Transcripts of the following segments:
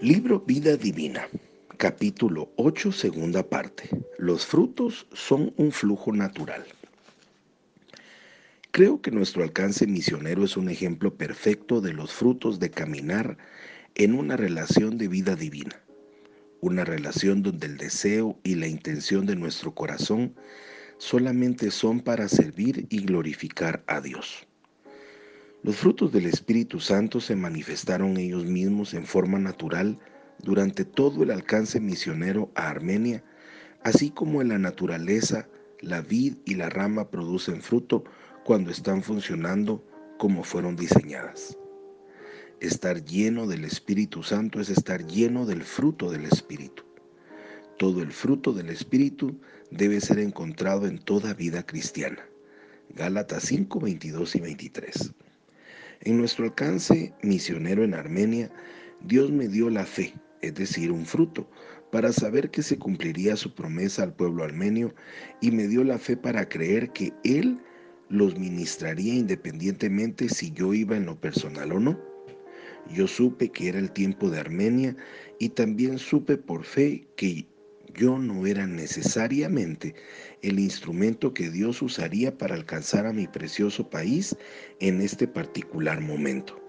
Libro Vida Divina, capítulo 8, segunda parte. Los frutos son un flujo natural. Creo que nuestro alcance misionero es un ejemplo perfecto de los frutos de caminar en una relación de vida divina, una relación donde el deseo y la intención de nuestro corazón solamente son para servir y glorificar a Dios. Los frutos del Espíritu Santo se manifestaron ellos mismos en forma natural durante todo el alcance misionero a Armenia, así como en la naturaleza, la vid y la rama producen fruto cuando están funcionando como fueron diseñadas. Estar lleno del Espíritu Santo es estar lleno del fruto del Espíritu. Todo el fruto del Espíritu debe ser encontrado en toda vida cristiana. Gálatas 5, 22 y 23. En nuestro alcance misionero en Armenia, Dios me dio la fe, es decir, un fruto, para saber que se cumpliría su promesa al pueblo armenio y me dio la fe para creer que Él los ministraría independientemente si yo iba en lo personal o no. Yo supe que era el tiempo de Armenia y también supe por fe que yo no era necesariamente el instrumento que Dios usaría para alcanzar a mi precioso país en este particular momento.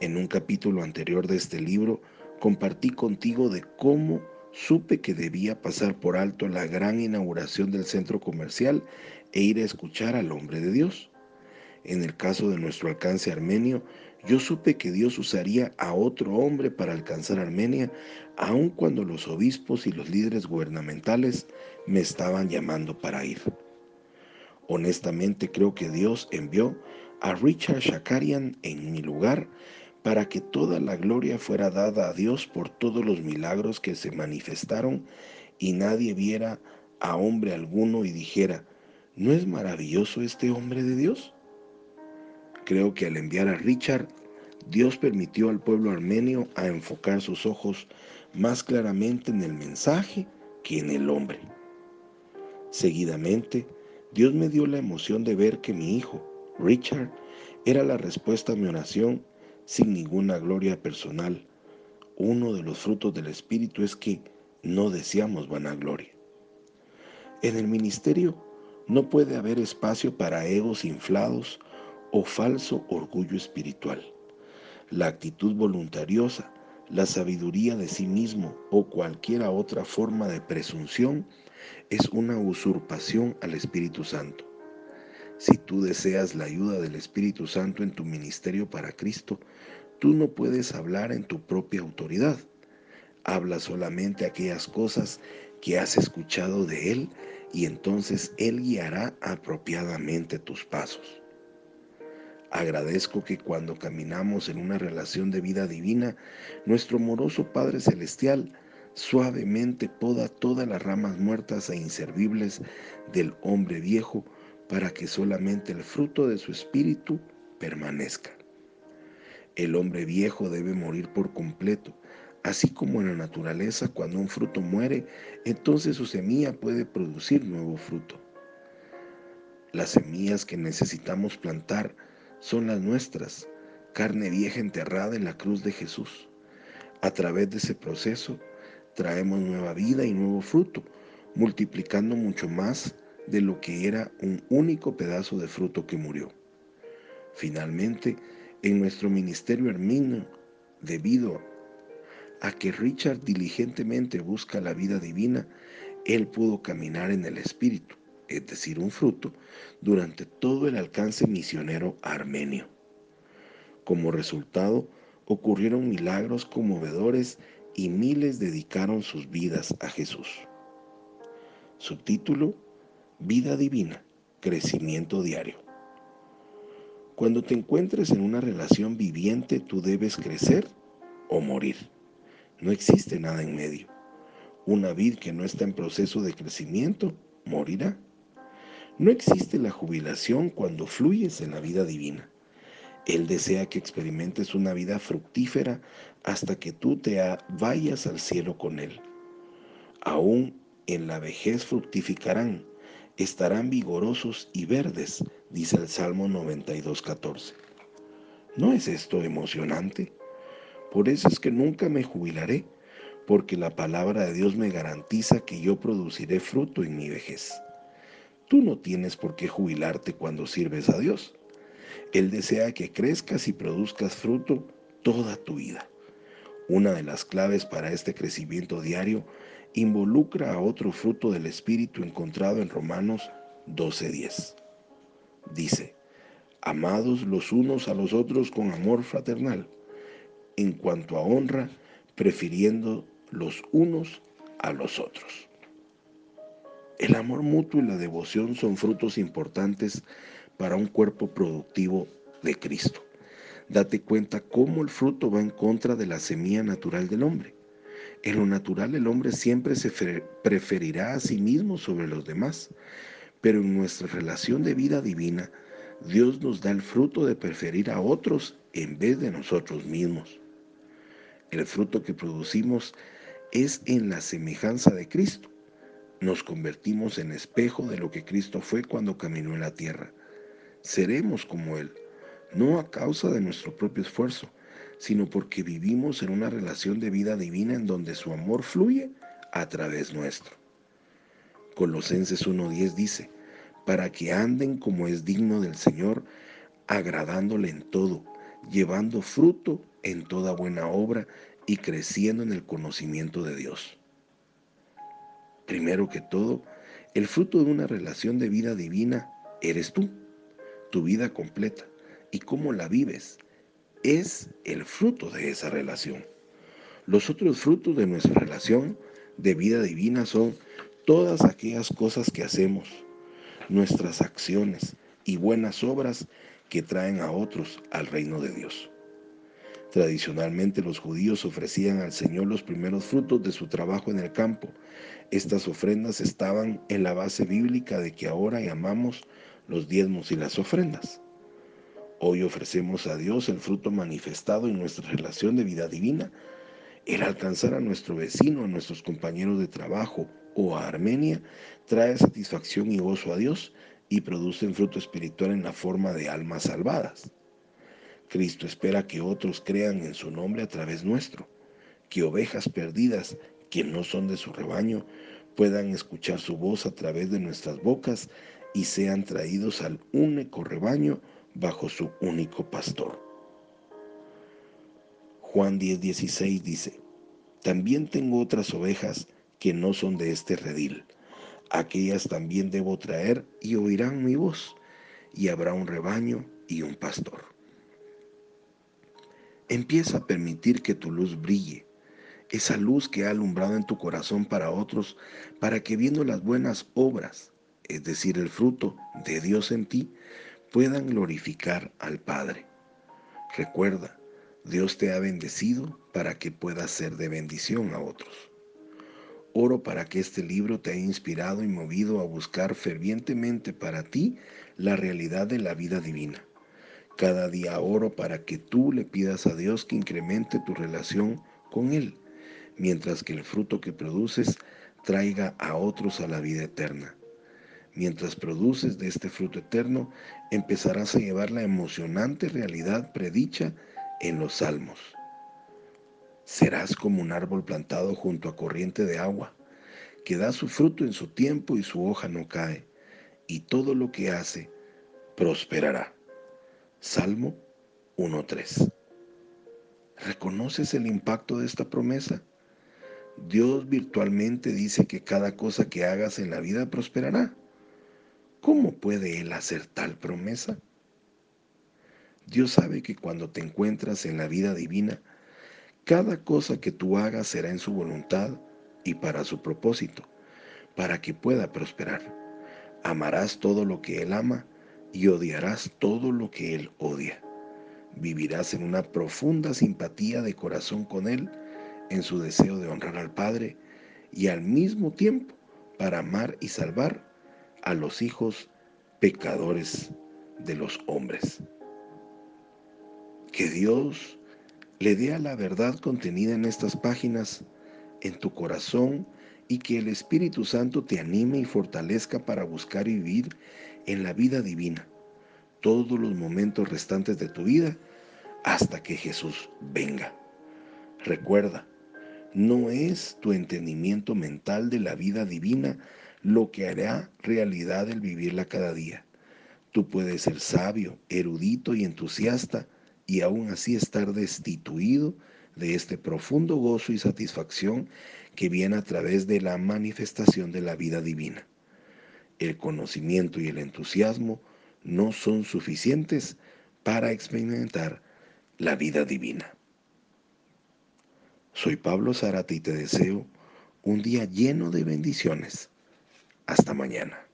En un capítulo anterior de este libro compartí contigo de cómo supe que debía pasar por alto la gran inauguración del centro comercial e ir a escuchar al hombre de Dios. En el caso de nuestro alcance armenio, yo supe que Dios usaría a otro hombre para alcanzar Armenia, aun cuando los obispos y los líderes gubernamentales me estaban llamando para ir. Honestamente creo que Dios envió a Richard Shakarian en mi lugar para que toda la gloria fuera dada a Dios por todos los milagros que se manifestaron y nadie viera a hombre alguno y dijera, ¿no es maravilloso este hombre de Dios? Creo que al enviar a Richard, Dios permitió al pueblo armenio a enfocar sus ojos más claramente en el mensaje que en el hombre. Seguidamente, Dios me dio la emoción de ver que mi hijo, Richard, era la respuesta a mi oración sin ninguna gloria personal. Uno de los frutos del Espíritu es que no deseamos vanagloria. En el ministerio no puede haber espacio para egos inflados o falso orgullo espiritual. La actitud voluntariosa, la sabiduría de sí mismo o cualquier otra forma de presunción es una usurpación al Espíritu Santo. Si tú deseas la ayuda del Espíritu Santo en tu ministerio para Cristo, tú no puedes hablar en tu propia autoridad. Habla solamente aquellas cosas que has escuchado de Él y entonces Él guiará apropiadamente tus pasos. Agradezco que cuando caminamos en una relación de vida divina, nuestro amoroso Padre Celestial suavemente poda todas las ramas muertas e inservibles del hombre viejo para que solamente el fruto de su espíritu permanezca. El hombre viejo debe morir por completo, así como en la naturaleza cuando un fruto muere, entonces su semilla puede producir nuevo fruto. Las semillas que necesitamos plantar son las nuestras, carne vieja enterrada en la cruz de Jesús. A través de ese proceso traemos nueva vida y nuevo fruto, multiplicando mucho más de lo que era un único pedazo de fruto que murió. Finalmente, en nuestro ministerio hermino, debido a que Richard diligentemente busca la vida divina, él pudo caminar en el Espíritu es decir, un fruto, durante todo el alcance misionero armenio. Como resultado, ocurrieron milagros conmovedores y miles dedicaron sus vidas a Jesús. Subtítulo, Vida Divina, Crecimiento Diario. Cuando te encuentres en una relación viviente, tú debes crecer o morir. No existe nada en medio. Una vid que no está en proceso de crecimiento morirá. No existe la jubilación cuando fluyes en la vida divina. Él desea que experimentes una vida fructífera hasta que tú te vayas al cielo con Él. Aún en la vejez fructificarán, estarán vigorosos y verdes, dice el Salmo 92.14. ¿No es esto emocionante? Por eso es que nunca me jubilaré, porque la palabra de Dios me garantiza que yo produciré fruto en mi vejez. Tú no tienes por qué jubilarte cuando sirves a Dios. Él desea que crezcas y produzcas fruto toda tu vida. Una de las claves para este crecimiento diario involucra a otro fruto del Espíritu encontrado en Romanos 12:10. Dice, amados los unos a los otros con amor fraternal, en cuanto a honra, prefiriendo los unos a los otros. El amor mutuo y la devoción son frutos importantes para un cuerpo productivo de Cristo. Date cuenta cómo el fruto va en contra de la semilla natural del hombre. En lo natural el hombre siempre se preferirá a sí mismo sobre los demás, pero en nuestra relación de vida divina, Dios nos da el fruto de preferir a otros en vez de nosotros mismos. El fruto que producimos es en la semejanza de Cristo. Nos convertimos en espejo de lo que Cristo fue cuando caminó en la tierra. Seremos como Él, no a causa de nuestro propio esfuerzo, sino porque vivimos en una relación de vida divina en donde su amor fluye a través nuestro. Colosenses 1.10 dice, para que anden como es digno del Señor, agradándole en todo, llevando fruto en toda buena obra y creciendo en el conocimiento de Dios. Primero que todo, el fruto de una relación de vida divina eres tú, tu vida completa, y cómo la vives es el fruto de esa relación. Los otros frutos de nuestra relación de vida divina son todas aquellas cosas que hacemos, nuestras acciones y buenas obras que traen a otros al reino de Dios. Tradicionalmente los judíos ofrecían al Señor los primeros frutos de su trabajo en el campo. Estas ofrendas estaban en la base bíblica de que ahora llamamos los diezmos y las ofrendas. Hoy ofrecemos a Dios el fruto manifestado en nuestra relación de vida divina. El alcanzar a nuestro vecino, a nuestros compañeros de trabajo o a Armenia trae satisfacción y gozo a Dios y produce fruto espiritual en la forma de almas salvadas. Cristo espera que otros crean en su nombre a través nuestro, que ovejas perdidas que no son de su rebaño puedan escuchar su voz a través de nuestras bocas y sean traídos al único rebaño bajo su único pastor. Juan 10:16 dice, También tengo otras ovejas que no son de este redil. Aquellas también debo traer y oirán mi voz, y habrá un rebaño y un pastor. Empieza a permitir que tu luz brille, esa luz que ha alumbrado en tu corazón para otros, para que viendo las buenas obras, es decir, el fruto de Dios en ti, puedan glorificar al Padre. Recuerda, Dios te ha bendecido para que puedas ser de bendición a otros. Oro para que este libro te haya inspirado y movido a buscar fervientemente para ti la realidad de la vida divina cada día oro para que tú le pidas a Dios que incremente tu relación con Él, mientras que el fruto que produces traiga a otros a la vida eterna. Mientras produces de este fruto eterno, empezarás a llevar la emocionante realidad predicha en los salmos. Serás como un árbol plantado junto a corriente de agua, que da su fruto en su tiempo y su hoja no cae, y todo lo que hace prosperará. Salmo 1.3. ¿Reconoces el impacto de esta promesa? Dios virtualmente dice que cada cosa que hagas en la vida prosperará. ¿Cómo puede Él hacer tal promesa? Dios sabe que cuando te encuentras en la vida divina, cada cosa que tú hagas será en su voluntad y para su propósito, para que pueda prosperar. Amarás todo lo que Él ama y odiarás todo lo que Él odia. Vivirás en una profunda simpatía de corazón con Él, en su deseo de honrar al Padre y al mismo tiempo para amar y salvar a los hijos pecadores de los hombres. Que Dios le dé a la verdad contenida en estas páginas en tu corazón y que el Espíritu Santo te anime y fortalezca para buscar y vivir en la vida divina todos los momentos restantes de tu vida hasta que Jesús venga. Recuerda, no es tu entendimiento mental de la vida divina lo que hará realidad el vivirla cada día. Tú puedes ser sabio, erudito y entusiasta y aún así estar destituido de este profundo gozo y satisfacción que viene a través de la manifestación de la vida divina. El conocimiento y el entusiasmo no son suficientes para experimentar la vida divina. Soy Pablo Zárate y te deseo un día lleno de bendiciones. Hasta mañana.